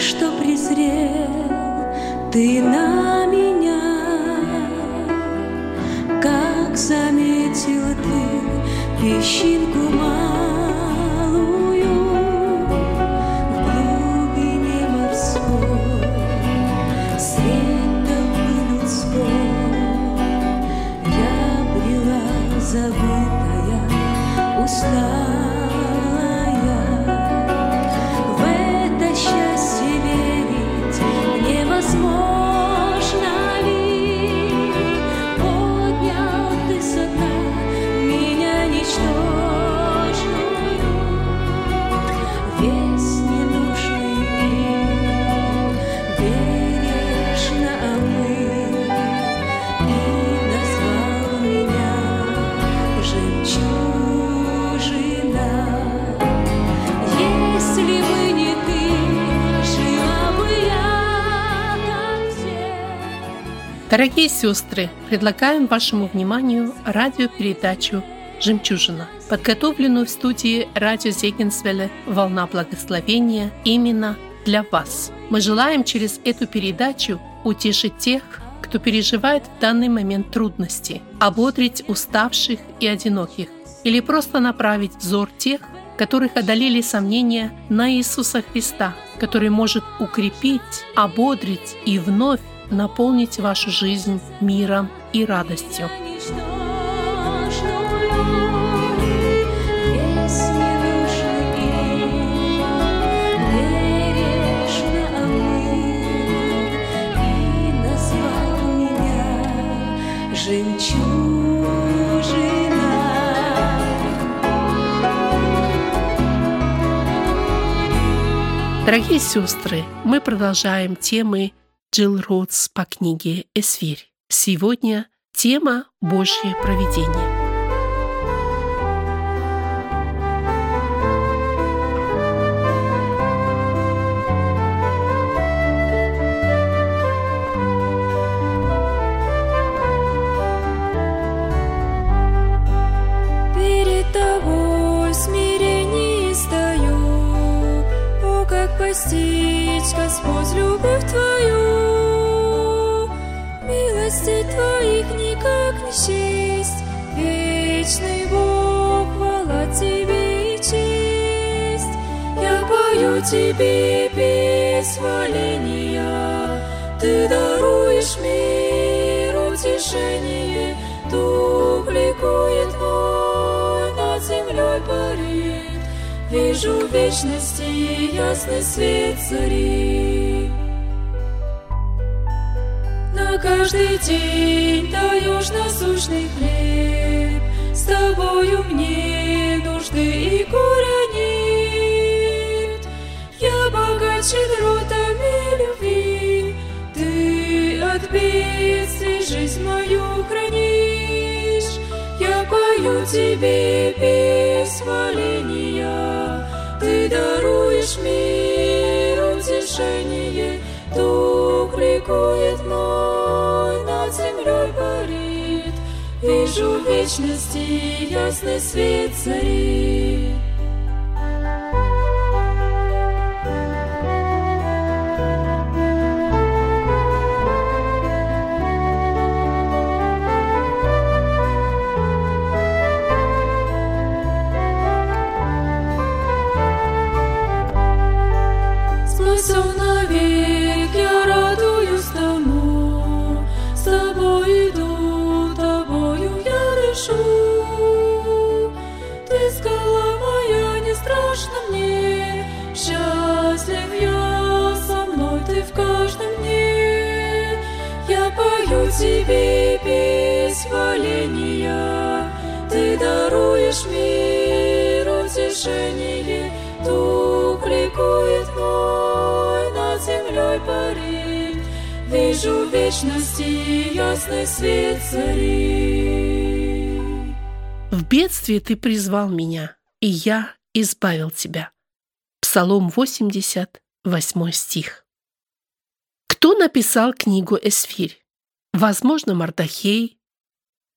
что презрел ты на меня, как заметил ты песчинку малую Дорогие сестры, предлагаем вашему вниманию радиопередачу «Жемчужина», подготовленную в студии радио Зегенсвелле «Волна благословения» именно для вас. Мы желаем через эту передачу утешить тех, кто переживает в данный момент трудности, ободрить уставших и одиноких, или просто направить взор тех, которых одолели сомнения на Иисуса Христа, который может укрепить, ободрить и вновь наполнить вашу жизнь миром и радостью. Дорогие сестры, мы продолжаем темы Джилл Роудс по книге «Эсфирь». Сегодня тема «Божье провидение». Постичь, Господь, любовь Твою. Милости Твоих никак не счесть, Вечный Бог, хвала Тебе и честь. Я пою Тебе песнь Ты даруешь мир утешение, Дух ликует мой, над землей парит. Вижу вечности ясный свет цари. Каждый день даешь насущный хлеб, С тобою мне нужды и горя нет. Я богат щедротами любви, Ты от бедствий жизнь мою хранишь. Я пою тебе песнь хваления, Ты даруешь мир утешение, Дух ликует мой, Вижу в вечности ясный свет царит. Ты призвал меня, и я избавил тебя. Псалом 80, 8 стих. Кто написал книгу Эсфирь? Возможно, Мардахей,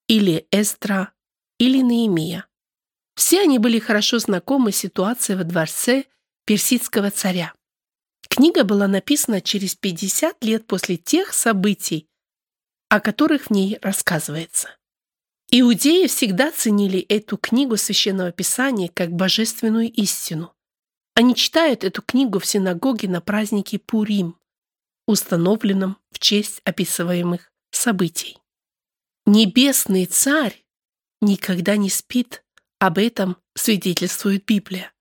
или Эстра, или Неемия. Все они были хорошо знакомы с ситуацией во дворце персидского царя. Книга была написана через 50 лет после тех событий, о которых в ней рассказывается. Иудеи всегда ценили эту книгу Священного Писания как божественную истину. Они читают эту книгу в синагоге на празднике Пурим, установленном в честь описываемых событий. Небесный царь никогда не спит, об этом свидетельствует Библия.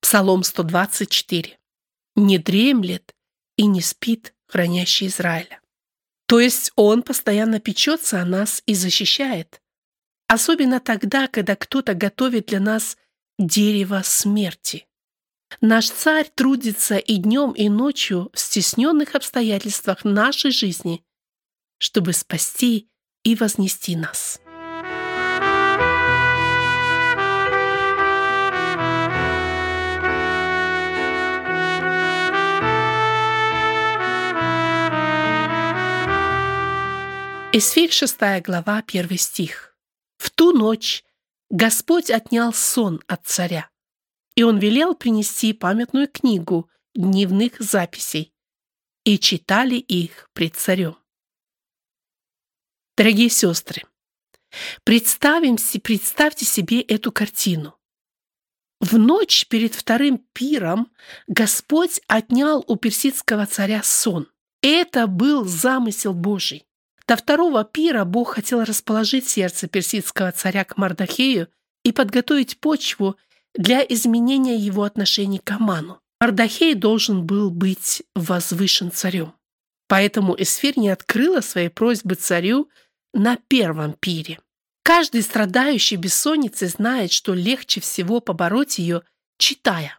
Псалом 124. «Не дремлет и не спит хранящий Израиля». То есть он постоянно печется о нас и защищает. Особенно тогда, когда кто-то готовит для нас дерево смерти. Наш царь трудится и днем, и ночью в стесненных обстоятельствах нашей жизни, чтобы спасти и вознести нас. Исфирь 6 глава, 1 стих. «В ту ночь Господь отнял сон от царя, и он велел принести памятную книгу дневных записей, и читали их пред царем». Дорогие сестры, представим, представьте себе эту картину. В ночь перед вторым пиром Господь отнял у персидского царя сон. Это был замысел Божий. До второго пира Бог хотел расположить сердце персидского царя к Мардахею и подготовить почву для изменения его отношений к Аману. Мардахей должен был быть возвышен царем. Поэтому Эсфир не открыла своей просьбы царю на первом пире. Каждый страдающий бессонницей знает, что легче всего побороть ее, читая.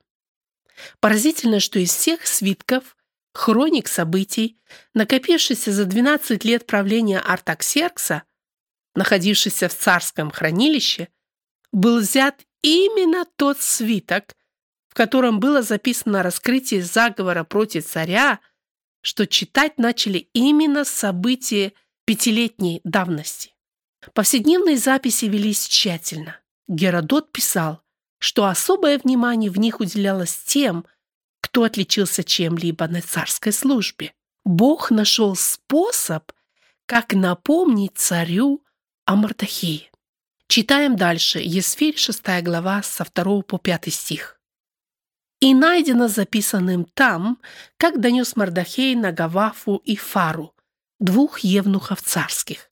Поразительно, что из всех свитков хроник событий, накопившийся за 12 лет правления Артаксеркса, находившийся в царском хранилище, был взят именно тот свиток, в котором было записано раскрытие заговора против царя, что читать начали именно события пятилетней давности. Повседневные записи велись тщательно. Геродот писал, что особое внимание в них уделялось тем, кто отличился чем-либо на царской службе. Бог нашел способ, как напомнить царю о Мардахее. Читаем дальше, Есфирь, 6 глава, со 2 по 5 стих. «И найдено записанным там, как донес Мардахей на Гавафу и Фару, двух евнухов царских,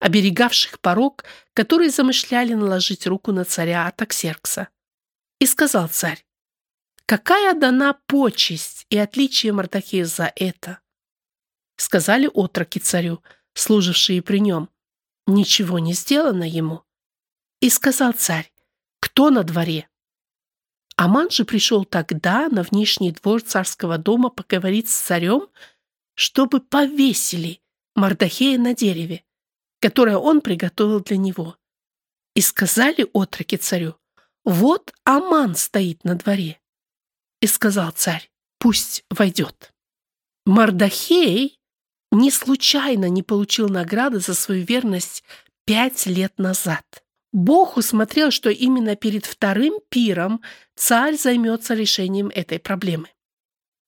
оберегавших порог, которые замышляли наложить руку на царя Атаксеркса. И сказал царь, Какая дана почесть и отличие Мардахея за это? Сказали отроки царю, служившие при нем. Ничего не сделано ему. И сказал царь, кто на дворе? Аман же пришел тогда на внешний двор царского дома поговорить с царем, чтобы повесили Мардахея на дереве, которое он приготовил для него. И сказали отроки царю, вот Аман стоит на дворе. И сказал царь, пусть войдет. Мардахей не случайно не получил награды за свою верность пять лет назад. Бог усмотрел, что именно перед вторым пиром царь займется решением этой проблемы.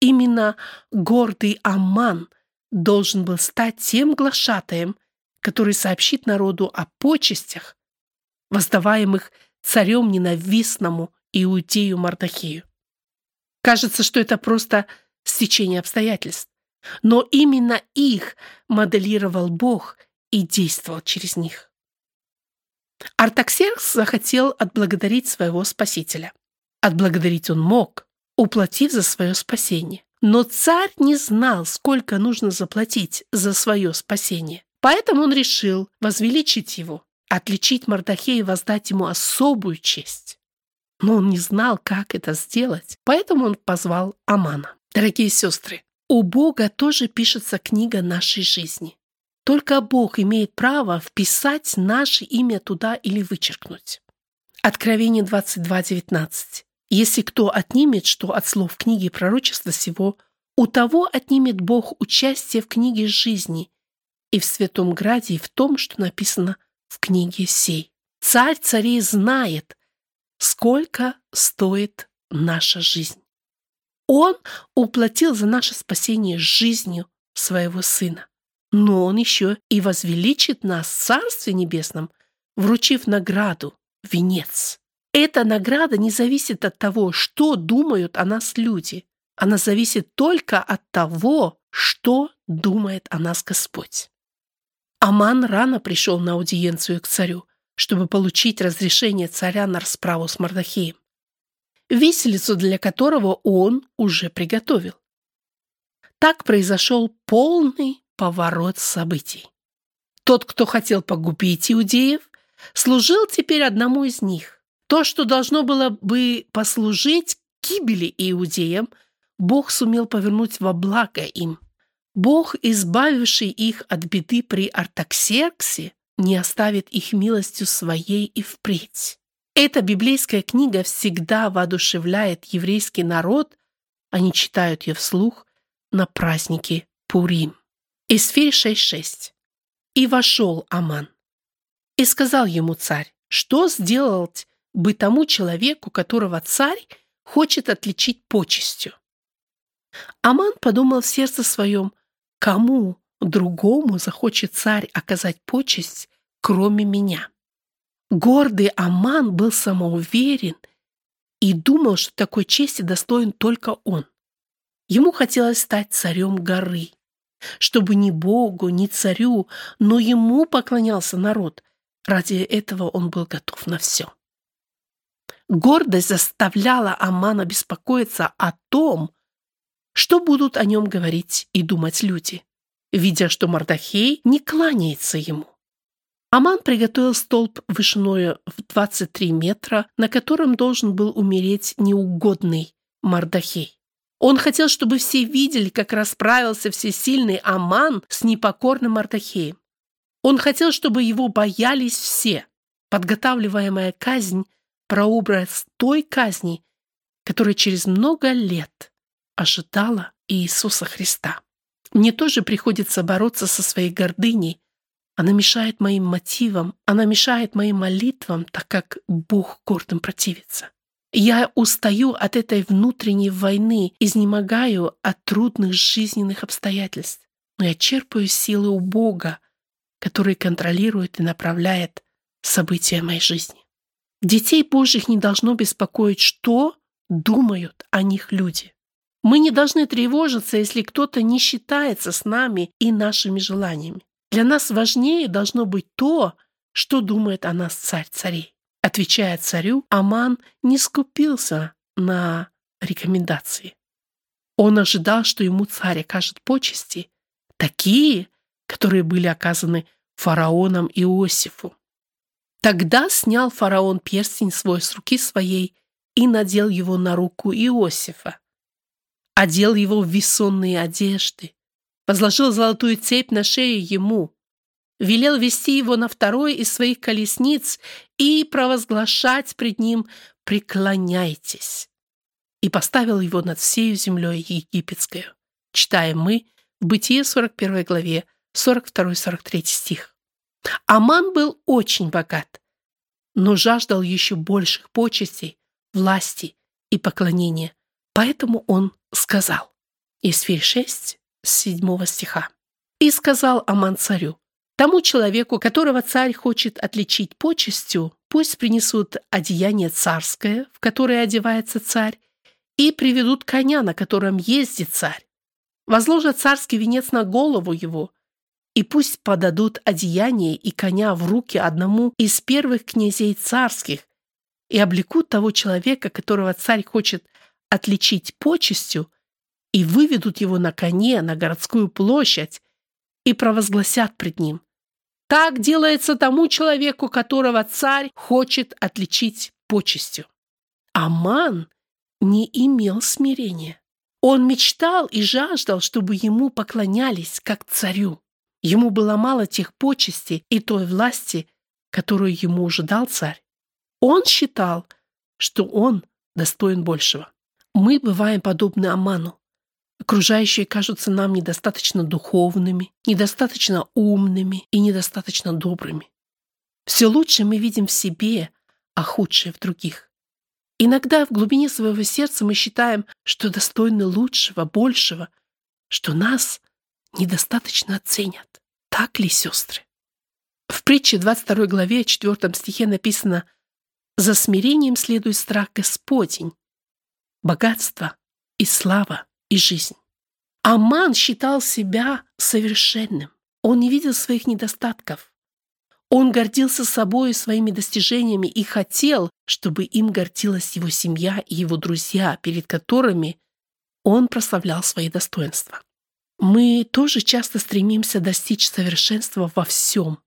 Именно гордый Аман должен был стать тем глашатаем, который сообщит народу о почестях, воздаваемых царем ненавистному Иудею Мардахею. Кажется, что это просто стечение обстоятельств. Но именно их моделировал Бог и действовал через них. Артаксеркс захотел отблагодарить своего спасителя. Отблагодарить он мог, уплатив за свое спасение. Но царь не знал, сколько нужно заплатить за свое спасение. Поэтому он решил возвеличить его, отличить Мардахея и воздать ему особую честь но он не знал, как это сделать, поэтому он позвал Амана. Дорогие сестры, у Бога тоже пишется книга нашей жизни. Только Бог имеет право вписать наше имя туда или вычеркнуть. Откровение 22.19. Если кто отнимет что от слов книги пророчества сего, у того отнимет Бог участие в книге жизни и в Святом Граде и в том, что написано в книге сей. Царь царей знает, сколько стоит наша жизнь. Он уплатил за наше спасение жизнью своего Сына. Но Он еще и возвеличит нас в Царстве Небесном, вручив награду, венец. Эта награда не зависит от того, что думают о нас люди. Она зависит только от того, что думает о нас Господь. Аман рано пришел на аудиенцию к царю, чтобы получить разрешение царя на расправу с Мардахеем, виселицу для которого он уже приготовил. Так произошел полный поворот событий. Тот, кто хотел погубить иудеев, служил теперь одному из них. То, что должно было бы послужить гибели иудеям, Бог сумел повернуть во благо им. Бог, избавивший их от беды при Артаксерксе, не оставит их милостью своей и впредь. Эта библейская книга всегда воодушевляет еврейский народ, они читают ее вслух на празднике Пурим. Исфирь 6.6. «И вошел Аман. И сказал ему царь, что сделать бы тому человеку, которого царь хочет отличить почестью. Аман подумал в сердце своем, кому другому захочет царь оказать почесть, кроме меня. Гордый Аман был самоуверен и думал, что такой чести достоин только он. Ему хотелось стать царем горы, чтобы ни Богу, ни царю, но ему поклонялся народ. Ради этого он был готов на все. Гордость заставляла Амана беспокоиться о том, что будут о нем говорить и думать люди, видя, что Мардахей не кланяется ему. Аман приготовил столб вышиною в 23 метра, на котором должен был умереть неугодный Мардахей. Он хотел, чтобы все видели, как расправился всесильный Аман с непокорным Мардахеем. Он хотел, чтобы его боялись все. Подготавливаемая казнь – прообраз той казни, которая через много лет ожидала Иисуса Христа. Мне тоже приходится бороться со своей гордыней. Она мешает моим мотивам, она мешает моим молитвам, так как Бог гордым противится. Я устаю от этой внутренней войны, изнемогаю от трудных жизненных обстоятельств. Но я черпаю силы у Бога, который контролирует и направляет события моей жизни. Детей Божьих не должно беспокоить, что думают о них люди. Мы не должны тревожиться, если кто-то не считается с нами и нашими желаниями. Для нас важнее должно быть то, что думает о нас царь царей. Отвечая царю, Аман не скупился на рекомендации. Он ожидал, что ему царь окажет почести, такие, которые были оказаны фараоном Иосифу. Тогда снял фараон перстень свой с руки своей и надел его на руку Иосифа одел его в весонные одежды, возложил золотую цепь на шею ему, велел вести его на второй из своих колесниц и провозглашать пред ним «Преклоняйтесь!» и поставил его над всею землей египетской. Читаем мы в Бытие 41 главе 42-43 стих. Аман был очень богат, но жаждал еще больших почестей, власти и поклонения, поэтому он сказал. Исфирь 6, с 7 стиха. «И сказал Аман царю, тому человеку, которого царь хочет отличить почестью, пусть принесут одеяние царское, в которое одевается царь, и приведут коня, на котором ездит царь. Возложат царский венец на голову его, и пусть подадут одеяние и коня в руки одному из первых князей царских и облекут того человека, которого царь хочет отличить почестью, и выведут его на коне на городскую площадь и провозгласят пред ним. Так делается тому человеку, которого царь хочет отличить почестью. Аман не имел смирения. Он мечтал и жаждал, чтобы ему поклонялись, как царю. Ему было мало тех почестей и той власти, которую ему уже дал царь. Он считал, что он достоин большего. Мы бываем подобны Аману. Окружающие кажутся нам недостаточно духовными, недостаточно умными и недостаточно добрыми. Все лучшее мы видим в себе, а худшее в других. Иногда в глубине своего сердца мы считаем, что достойны лучшего, большего, что нас недостаточно оценят. Так ли, сестры? В притче 22 главе 4 стихе написано «За смирением следует страх Господень, богатство и слава и жизнь». Аман считал себя совершенным. Он не видел своих недостатков. Он гордился собой и своими достижениями и хотел, чтобы им гордилась его семья и его друзья, перед которыми он прославлял свои достоинства. Мы тоже часто стремимся достичь совершенства во всем.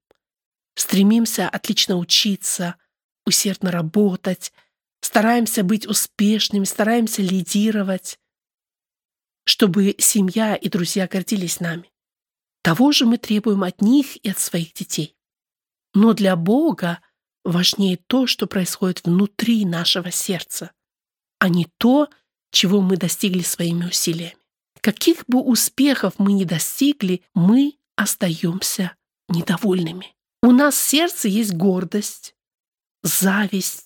Стремимся отлично учиться, усердно работать, стараемся быть успешными, стараемся лидировать, чтобы семья и друзья гордились нами. Того же мы требуем от них и от своих детей. Но для Бога важнее то, что происходит внутри нашего сердца, а не то, чего мы достигли своими усилиями. Каких бы успехов мы ни достигли, мы остаемся недовольными. У нас в сердце есть гордость, зависть,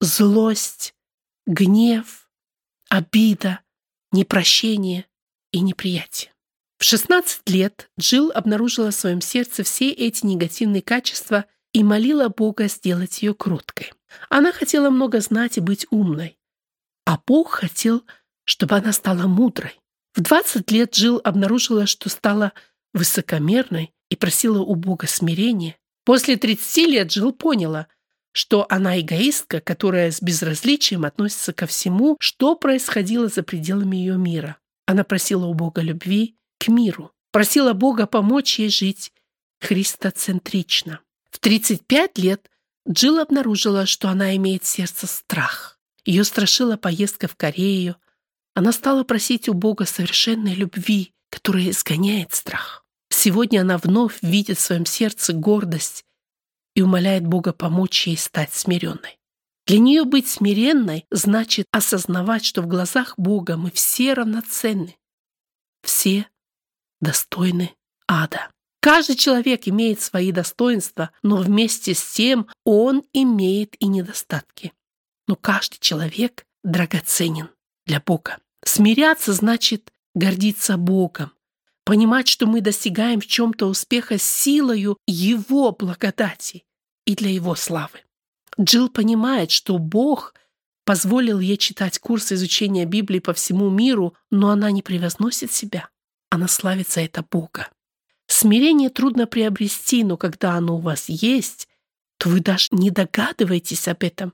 злость, гнев, обида, непрощение и неприятие. В 16 лет Джилл обнаружила в своем сердце все эти негативные качества и молила Бога сделать ее кроткой. Она хотела много знать и быть умной, а Бог хотел, чтобы она стала мудрой. В 20 лет Джилл обнаружила, что стала высокомерной и просила у Бога смирения. После 30 лет Джилл поняла, что она эгоистка, которая с безразличием относится ко всему, что происходило за пределами ее мира. Она просила у Бога любви, к миру. Просила Бога помочь ей жить христоцентрично. В 35 лет Джилл обнаружила, что она имеет в сердце страх. Ее страшила поездка в Корею. Она стала просить у Бога совершенной любви, которая изгоняет страх. Сегодня она вновь видит в своем сердце гордость и умоляет Бога помочь ей стать смиренной. Для нее быть смиренной значит осознавать, что в глазах Бога мы все равноценны. Все достойны ада. Каждый человек имеет свои достоинства, но вместе с тем он имеет и недостатки. Но каждый человек драгоценен для Бога. Смиряться значит гордиться Богом, понимать, что мы достигаем в чем-то успеха силою Его благодати и для Его славы. Джилл понимает, что Бог позволил ей читать курсы изучения Библии по всему миру, но она не превозносит себя она славится это Бога. Смирение трудно приобрести, но когда оно у вас есть, то вы даже не догадываетесь об этом.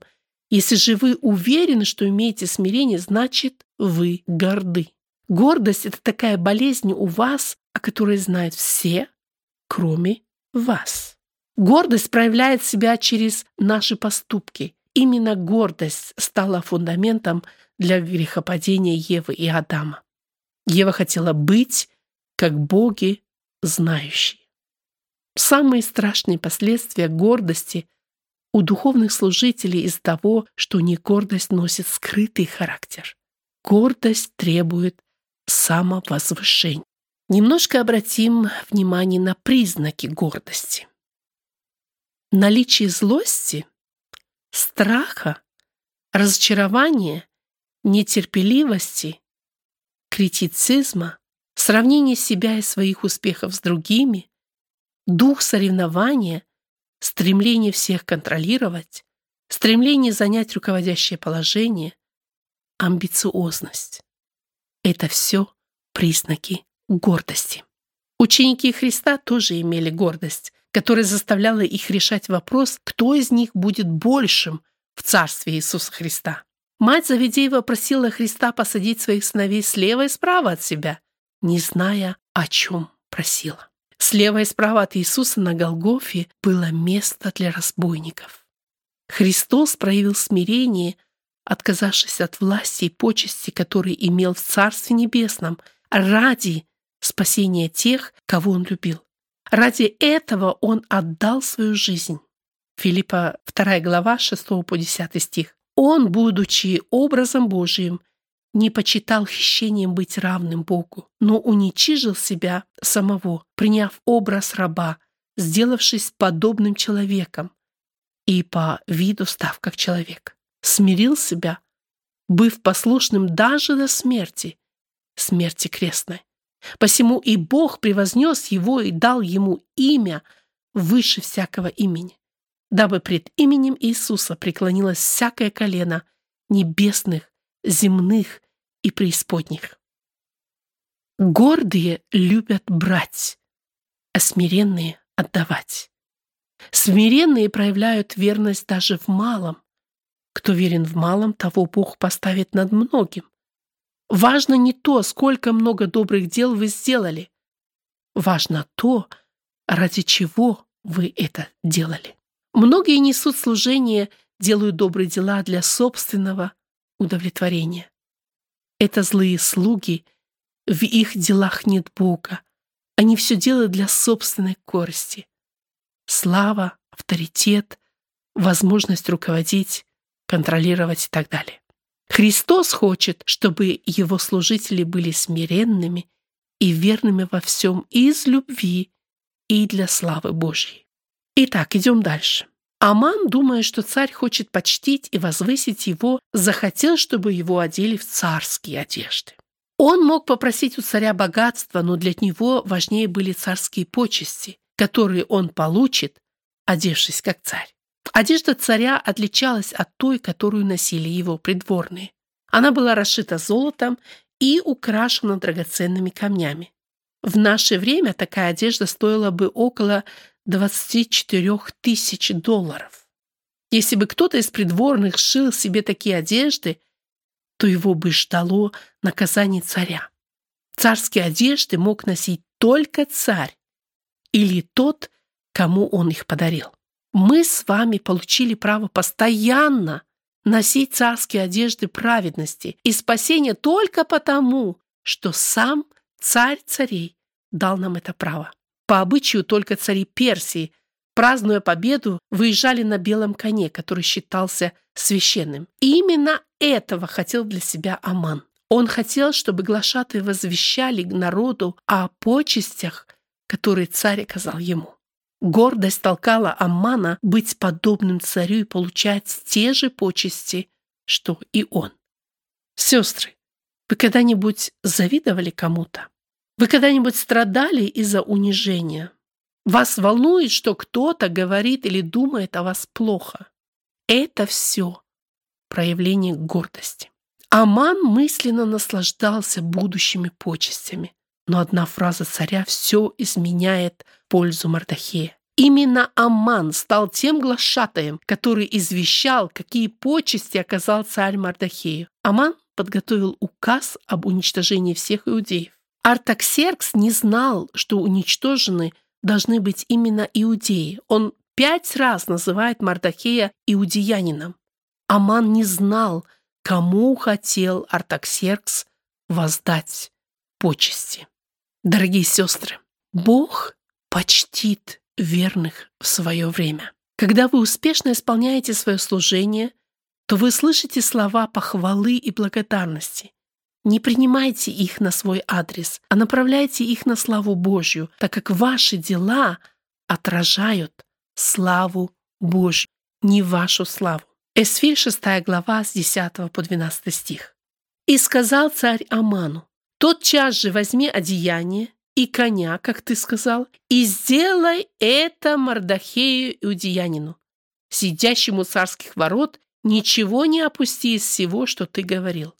Если же вы уверены, что имеете смирение, значит, вы горды. Гордость — это такая болезнь у вас, о которой знают все, кроме вас. Гордость проявляет себя через наши поступки. Именно гордость стала фундаментом для грехопадения Евы и Адама. Ева хотела быть, как боги, знающие. Самые страшные последствия гордости у духовных служителей из того, что не гордость носит скрытый характер. Гордость требует самовозвышения. Немножко обратим внимание на признаки гордости. Наличие злости, страха, разочарования, нетерпеливости, критицизма, сравнение себя и своих успехов с другими, дух соревнования, стремление всех контролировать, стремление занять руководящее положение, амбициозность. Это все признаки гордости. Ученики Христа тоже имели гордость, которая заставляла их решать вопрос, кто из них будет большим в Царстве Иисуса Христа. Мать Завидеева просила Христа посадить своих сыновей слева и справа от себя, не зная, о чем просила. Слева и справа от Иисуса на Голгофе было место для разбойников. Христос проявил смирение, отказавшись от власти и почести, которые имел в Царстве Небесном, ради спасения тех, кого Он любил. Ради этого Он отдал свою жизнь. Филиппа 2 глава 6 по 10 стих. Он, будучи образом Божиим, не почитал хищением быть равным Богу, но уничижил себя самого, приняв образ раба, сделавшись подобным человеком и по виду став как человек. Смирил себя, быв послушным даже до смерти, смерти крестной. Посему и Бог превознес его и дал ему имя выше всякого имени, дабы пред именем Иисуса преклонилось всякое колено небесных, земных и преисподних. Гордые любят брать, а смиренные — отдавать. Смиренные проявляют верность даже в малом. Кто верен в малом, того Бог поставит над многим. Важно не то, сколько много добрых дел вы сделали. Важно то, ради чего вы это делали. Многие несут служение, делают добрые дела для собственного удовлетворения. Это злые слуги, в их делах нет Бога. Они все делают для собственной корысти. Слава, авторитет, возможность руководить, контролировать и так далее. Христос хочет, чтобы его служители были смиренными и верными во всем из любви и для славы Божьей. Итак, идем дальше. Аман, думая, что царь хочет почтить и возвысить его, захотел, чтобы его одели в царские одежды. Он мог попросить у царя богатства, но для него важнее были царские почести, которые он получит, одевшись как царь. Одежда царя отличалась от той, которую носили его придворные. Она была расшита золотом и украшена драгоценными камнями. В наше время такая одежда стоила бы около 24 тысяч долларов. Если бы кто-то из придворных шил себе такие одежды, то его бы ждало наказание царя. Царские одежды мог носить только царь или тот, кому он их подарил. Мы с вами получили право постоянно носить царские одежды праведности и спасения только потому, что сам царь царей дал нам это право. По обычаю только цари Персии, празднуя победу, выезжали на белом коне, который считался священным. И именно этого хотел для себя Аман. Он хотел, чтобы глашатые возвещали народу о почестях, которые царь оказал ему. Гордость толкала Аммана быть подобным царю и получать те же почести, что и он. Сестры, вы когда-нибудь завидовали кому-то? Вы когда-нибудь страдали из-за унижения? Вас волнует, что кто-то говорит или думает о вас плохо? Это все проявление гордости. Аман мысленно наслаждался будущими почестями. Но одна фраза царя все изменяет пользу Мардахея. Именно Аман стал тем глашатаем, который извещал, какие почести оказал царь Мардахею. Аман подготовил указ об уничтожении всех иудеев. Артаксеркс не знал, что уничтожены должны быть именно иудеи. Он пять раз называет Мардахея иудеянином. Аман не знал, кому хотел Артаксеркс воздать почести. Дорогие сестры, Бог почтит верных в свое время. Когда вы успешно исполняете свое служение, то вы слышите слова похвалы и благодарности. Не принимайте их на свой адрес, а направляйте их на славу Божью, так как ваши дела отражают славу Божью, не вашу славу. Эсфирь 6 глава с 10 по 12 стих. «И сказал царь Аману, тот час же возьми одеяние и коня, как ты сказал, и сделай это Мардахею Иудеянину, сидящему царских ворот, ничего не опусти из всего, что ты говорил.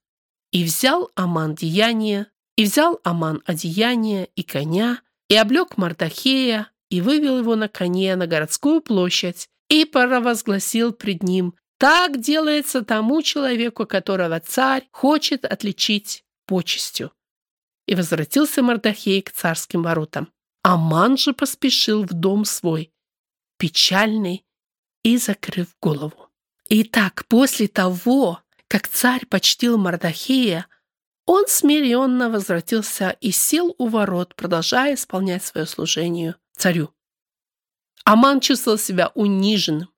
И взял Аман деяние, и взял Аман одеяние и коня, и облег Мардахея, и вывел его на коне на городскую площадь, и провозгласил пред ним, так делается тому человеку, которого царь хочет отличить почестью. И возвратился Мардахей к царским воротам. Аман же поспешил в дом свой, печальный и закрыв голову. Итак, после того, как царь почтил Мардахея, он смиренно возвратился и сел у ворот, продолжая исполнять свое служение царю. Аман чувствовал себя униженным.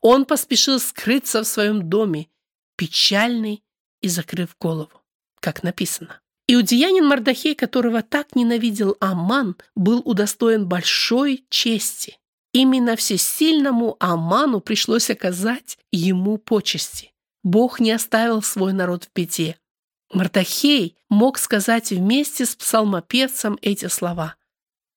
Он поспешил скрыться в своем доме, печальный и закрыв голову, как написано. Иудеянин Мардахей, которого так ненавидел Аман, был удостоен большой чести. Именно всесильному Аману пришлось оказать ему почести. Бог не оставил свой народ в беде. Мартахей мог сказать вместе с псалмопевцем эти слова.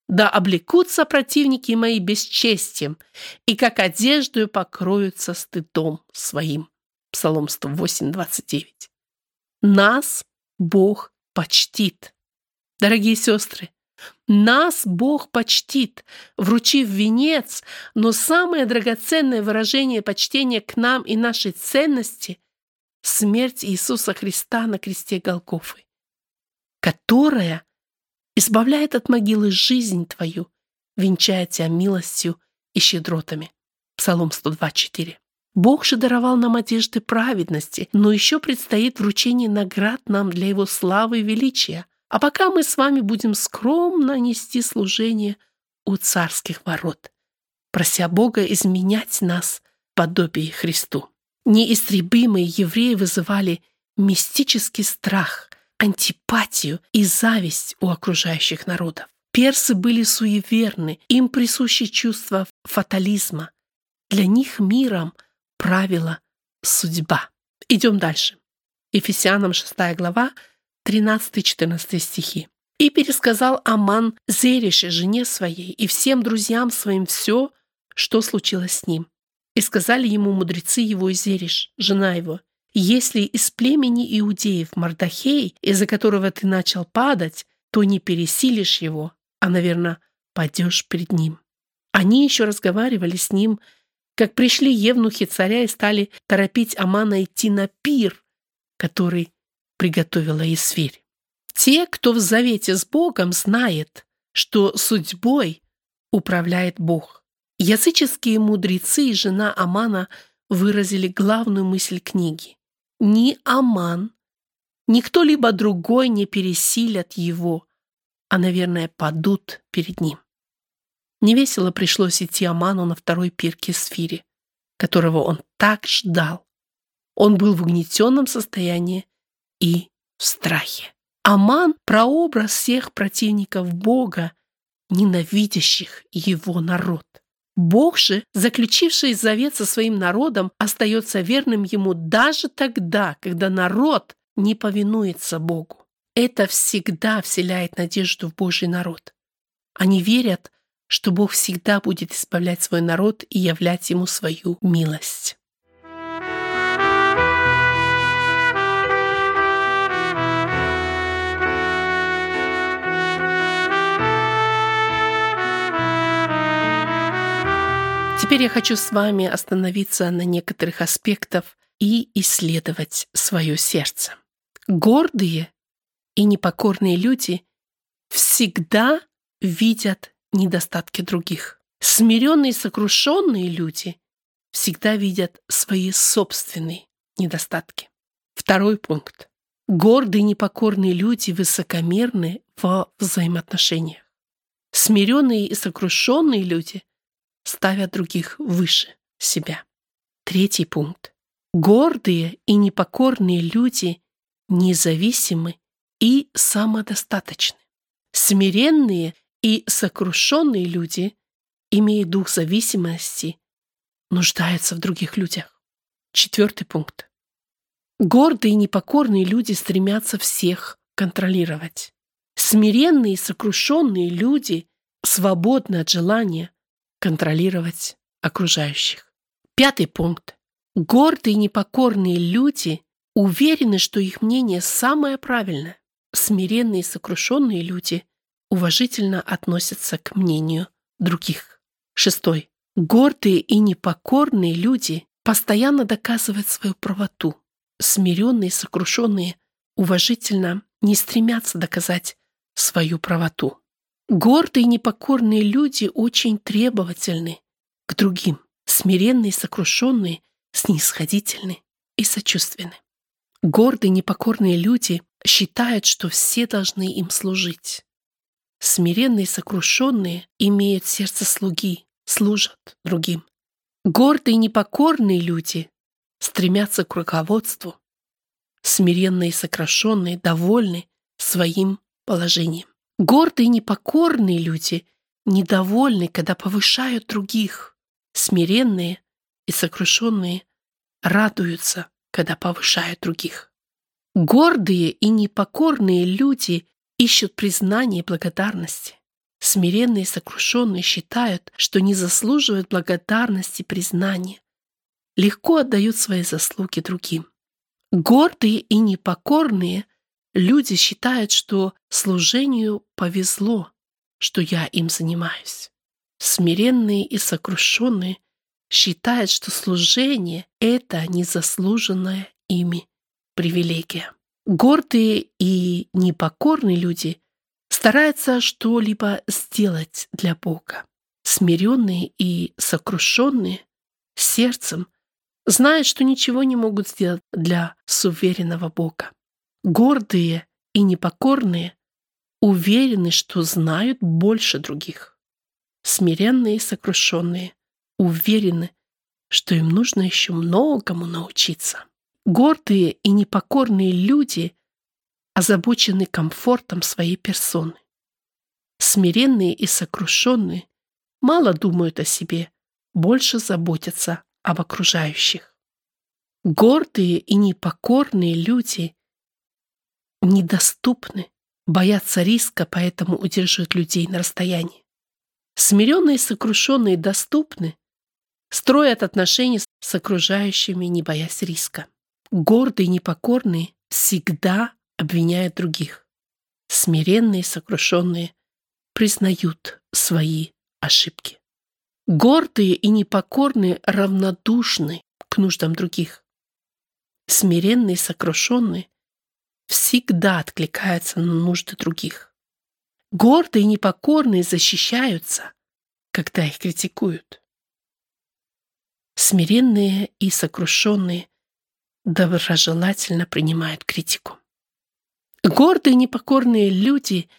«Да облекутся противники мои бесчестием, и как одеждою покроются стыдом своим». Псалом 108, 29. Нас Бог почтит. Дорогие сестры, нас Бог почтит, вручив венец, но самое драгоценное выражение почтения к нам и нашей ценности — смерть Иисуса Христа на кресте Голгофы, которая избавляет от могилы жизнь твою, венчая тебя милостью и щедротами. Псалом 102.4. Бог же даровал нам одежды праведности, но еще предстоит вручение наград нам для Его славы и величия. А пока мы с вами будем скромно нести служение у царских ворот, прося Бога изменять нас подобие Христу. Неистребимые евреи вызывали мистический страх, антипатию и зависть у окружающих народов. Персы были суеверны, им присущи чувство фатализма. Для них миром – правила судьба. Идем дальше. Ефесянам 6 глава, 13-14 стихи. «И пересказал Аман Зерише, жене своей, и всем друзьям своим все, что случилось с ним. И сказали ему мудрецы его Зериш, жена его, если из племени иудеев Мардахей, из-за которого ты начал падать, то не пересилишь его, а, наверное, падешь перед ним. Они еще разговаривали с ним как пришли евнухи царя и стали торопить Амана идти на пир, который приготовила Исфирь. Те, кто в завете с Богом, знает, что судьбой управляет Бог. Языческие мудрецы и жена Амана выразили главную мысль книги. Ни Аман, ни кто-либо другой не пересилят его, а, наверное, падут перед ним. Невесело пришлось идти Аману на второй пир Кесфире, которого он так ждал. Он был в угнетенном состоянии и в страхе. Аман – прообраз всех противников Бога, ненавидящих его народ. Бог же, заключивший завет со своим народом, остается верным ему даже тогда, когда народ не повинуется Богу. Это всегда вселяет надежду в Божий народ. Они верят, что Бог всегда будет избавлять свой народ и являть ему свою милость. Теперь я хочу с вами остановиться на некоторых аспектах и исследовать свое сердце. Гордые и непокорные люди всегда видят недостатки других. Смиренные и сокрушенные люди всегда видят свои собственные недостатки. Второй пункт. Гордые непокорные люди высокомерны во взаимоотношениях. Смиренные и сокрушенные люди ставят других выше себя. Третий пункт. Гордые и непокорные люди независимы и самодостаточны. Смиренные и сокрушенные люди, имея дух зависимости, нуждаются в других людях. Четвертый пункт. Гордые и непокорные люди стремятся всех контролировать. Смиренные и сокрушенные люди свободны от желания контролировать окружающих. Пятый пункт. Гордые и непокорные люди уверены, что их мнение самое правильное. Смиренные и сокрушенные люди уважительно относятся к мнению других. Шестой. Гордые и непокорные люди постоянно доказывают свою правоту. Смиренные сокрушенные уважительно не стремятся доказать свою правоту. Гордые и непокорные люди очень требовательны к другим. Смиренные сокрушенные снисходительны и сочувственны. Гордые непокорные люди считают, что все должны им служить. Смиренные и сокрушенные имеют сердце слуги, служат другим. Гордые и непокорные люди стремятся к руководству. Смиренные и сокрушенные довольны своим положением. Гордые и непокорные люди недовольны, когда повышают других. Смиренные и сокрушенные радуются, когда повышают других. Гордые и непокорные люди ищут признания и благодарности. Смиренные и сокрушенные считают, что не заслуживают благодарности и признания. Легко отдают свои заслуги другим. Гордые и непокорные люди считают, что служению повезло, что я им занимаюсь. Смиренные и сокрушенные считают, что служение — это незаслуженная ими привилегия. Гордые и непокорные люди стараются что-либо сделать для Бога. Смиренные и сокрушенные сердцем знают, что ничего не могут сделать для суверенного Бога. Гордые и непокорные уверены, что знают больше других. Смиренные и сокрушенные уверены, что им нужно еще многому научиться. Гордые и непокорные люди озабочены комфортом своей персоны. Смиренные и сокрушенные мало думают о себе, больше заботятся об окружающих. Гордые и непокорные люди недоступны, боятся риска, поэтому удерживают людей на расстоянии. Смиренные и сокрушенные доступны, строят отношения с окружающими, не боясь риска. Гордые и непокорные всегда обвиняют других. Смиренные и сокрушенные признают свои ошибки. Гордые и непокорные равнодушны к нуждам других. Смиренные и сокрушенные всегда откликаются на нужды других. Гордые и непокорные защищаются, когда их критикуют. Смиренные и сокрушенные доброжелательно принимают критику. Гордые непокорные люди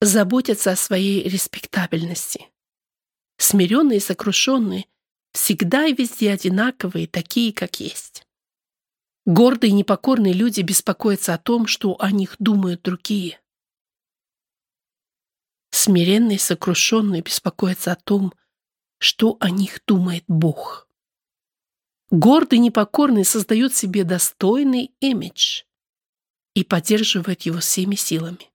заботятся о своей респектабельности. Смиренные и сокрушенные всегда и везде одинаковые, такие, как есть. Гордые и непокорные люди беспокоятся о том, что о них думают другие. Смиренные и сокрушенные беспокоятся о том, что о них думает Бог. Гордый непокорный создает себе достойный имидж и поддерживает его всеми силами.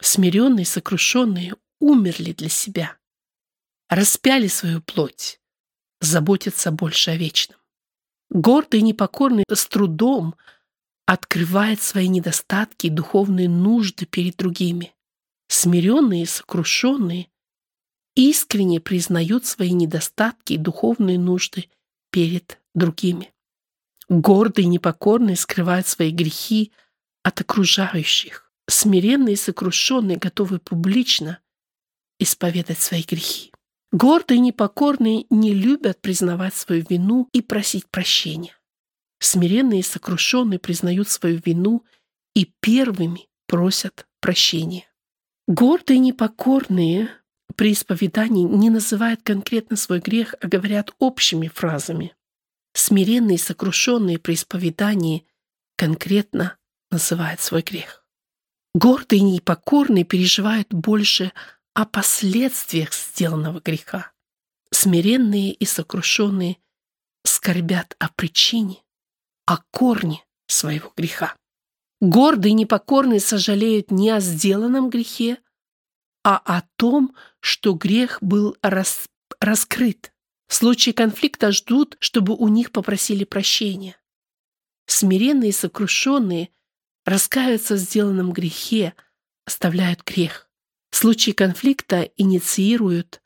Смиренные, сокрушенные умерли для себя, распяли свою плоть, заботятся больше о вечном. Гордый и непокорный с трудом открывает свои недостатки и духовные нужды перед другими. Смиренные сокрушенные искренне признают свои недостатки и духовные нужды перед другими. Гордые и непокорные скрывают свои грехи от окружающих. Смиренные и сокрушенные готовы публично исповедать свои грехи. Гордые и непокорные не любят признавать свою вину и просить прощения. Смиренные и сокрушенные признают свою вину и первыми просят прощения. Гордые и непокорные при исповедании не называют конкретно свой грех, а говорят общими фразами. Смиренные и сокрушенные при исповедании конкретно называют свой грех. Гордые и непокорные переживают больше о последствиях сделанного греха. Смиренные и сокрушенные скорбят о причине, о корне своего греха. Гордые и непокорные сожалеют не о сделанном грехе, а о том, что грех был рас... раскрыт. В случае конфликта ждут, чтобы у них попросили прощения. Смиренные и сокрушенные раскаиваются в сделанном грехе, оставляют грех. В случае конфликта инициируют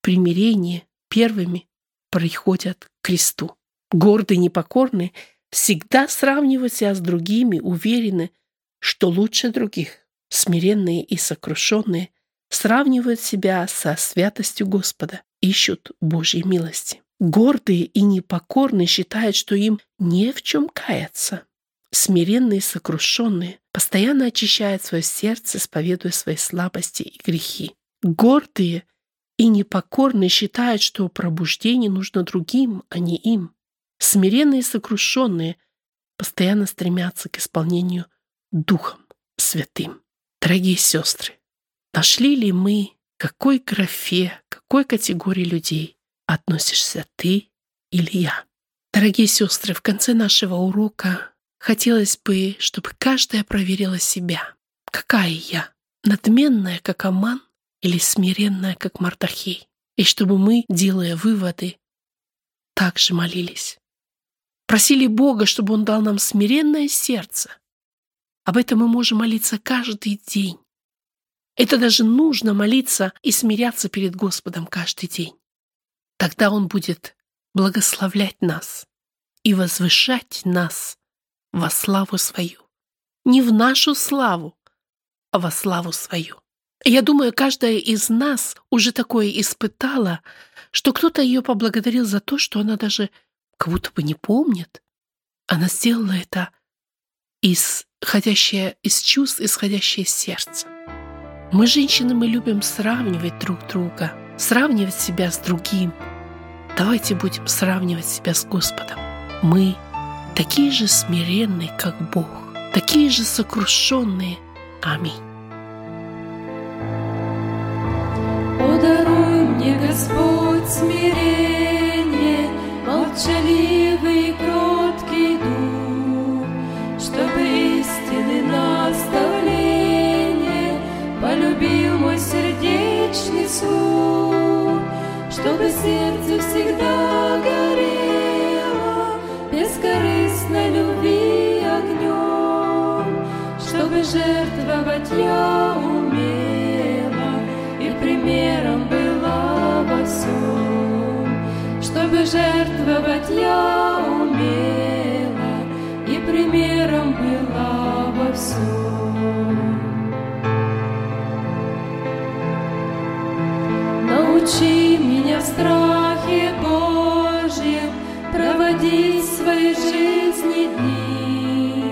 примирение, первыми приходят к кресту. Гордые и непокорные всегда сравнивают себя с другими, уверены, что лучше других. Смиренные и сокрушенные сравнивают себя со святостью Господа, ищут Божьей милости. Гордые и непокорные считают, что им не в чем каяться. Смиренные и сокрушенные постоянно очищают свое сердце, исповедуя свои слабости и грехи. Гордые и непокорные считают, что пробуждение нужно другим, а не им. Смиренные и сокрушенные постоянно стремятся к исполнению Духом Святым. Дорогие сестры, Нашли ли мы, какой графе, какой категории людей относишься ты или я? Дорогие сестры, в конце нашего урока хотелось бы, чтобы каждая проверила себя. Какая я? Надменная, как Аман, или смиренная, как Мартахей? И чтобы мы, делая выводы, также молились. Просили Бога, чтобы Он дал нам смиренное сердце. Об этом мы можем молиться каждый день. Это даже нужно молиться и смиряться перед Господом каждый день. Тогда Он будет благословлять нас и возвышать нас во славу свою. Не в нашу славу, а во славу свою. Я думаю, каждая из нас уже такое испытала, что кто-то ее поблагодарил за то, что она даже как будто бы не помнит. Она сделала это исходящее из чувств, исходящее из сердца. Мы, женщины, мы любим сравнивать друг друга, сравнивать себя с другим. Давайте будем сравнивать себя с Господом. Мы такие же смиренные, как Бог, такие же сокрушенные. Аминь. Господь, смирение, молчаливый и слух, чтобы сердце всегда горело бескорыстной любви огнем, чтобы жертвовать я умела и примером была во всем чтобы жертвовать я Научи меня в страхе Божьем проводить свои жизни дни,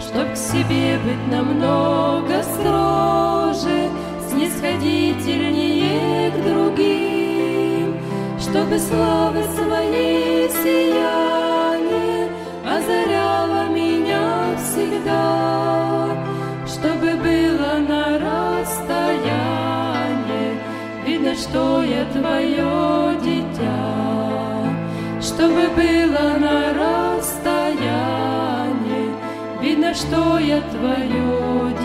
чтоб к себе быть намного строже, снисходительнее к другим чтобы славы своей сияние что я твое дитя, чтобы было на расстоянии видно, что я твое дитя.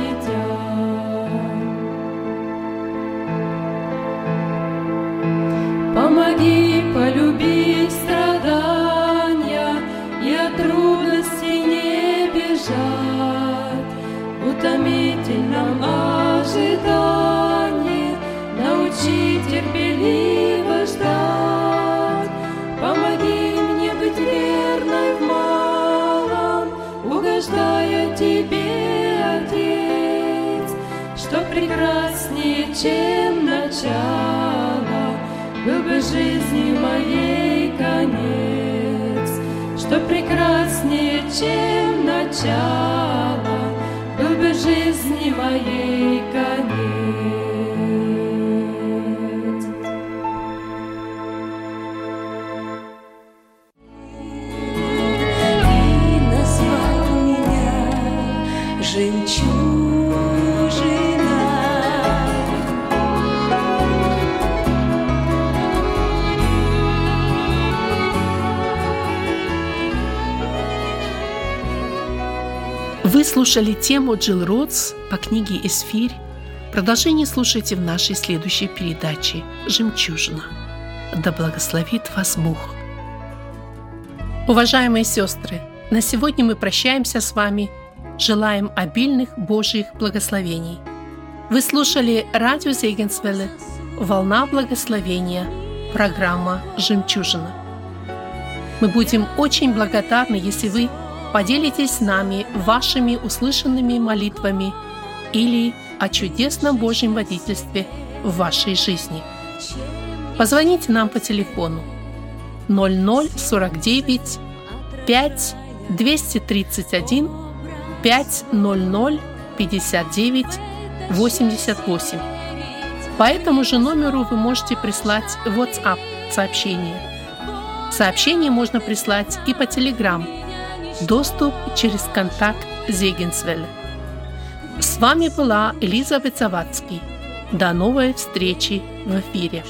Прекраснее, чем начало. Был бы жизни моей конец, что прекраснее, чем начало, был бы жизни моей конец. Слушали тему Джилл Ротс по книге «Эсфирь». Продолжение слушайте в нашей следующей передаче «Жемчужина». Да благословит вас Бог! Уважаемые сестры, на сегодня мы прощаемся с вами. Желаем обильных Божьих благословений. Вы слушали радио Зегенсвелле «Волна благословения», программа «Жемчужина». Мы будем очень благодарны, если вы Поделитесь с нами вашими услышанными молитвами или о чудесном Божьем водительстве в вашей жизни. Позвоните нам по телефону 0049 5 231 500 59 88. По этому же номеру вы можете прислать WhatsApp сообщение. Сообщение можно прислать и по Telegram Доступ через контакт Зегенсвелля. С вами была Элизабет Завадский. До новой встречи в эфире.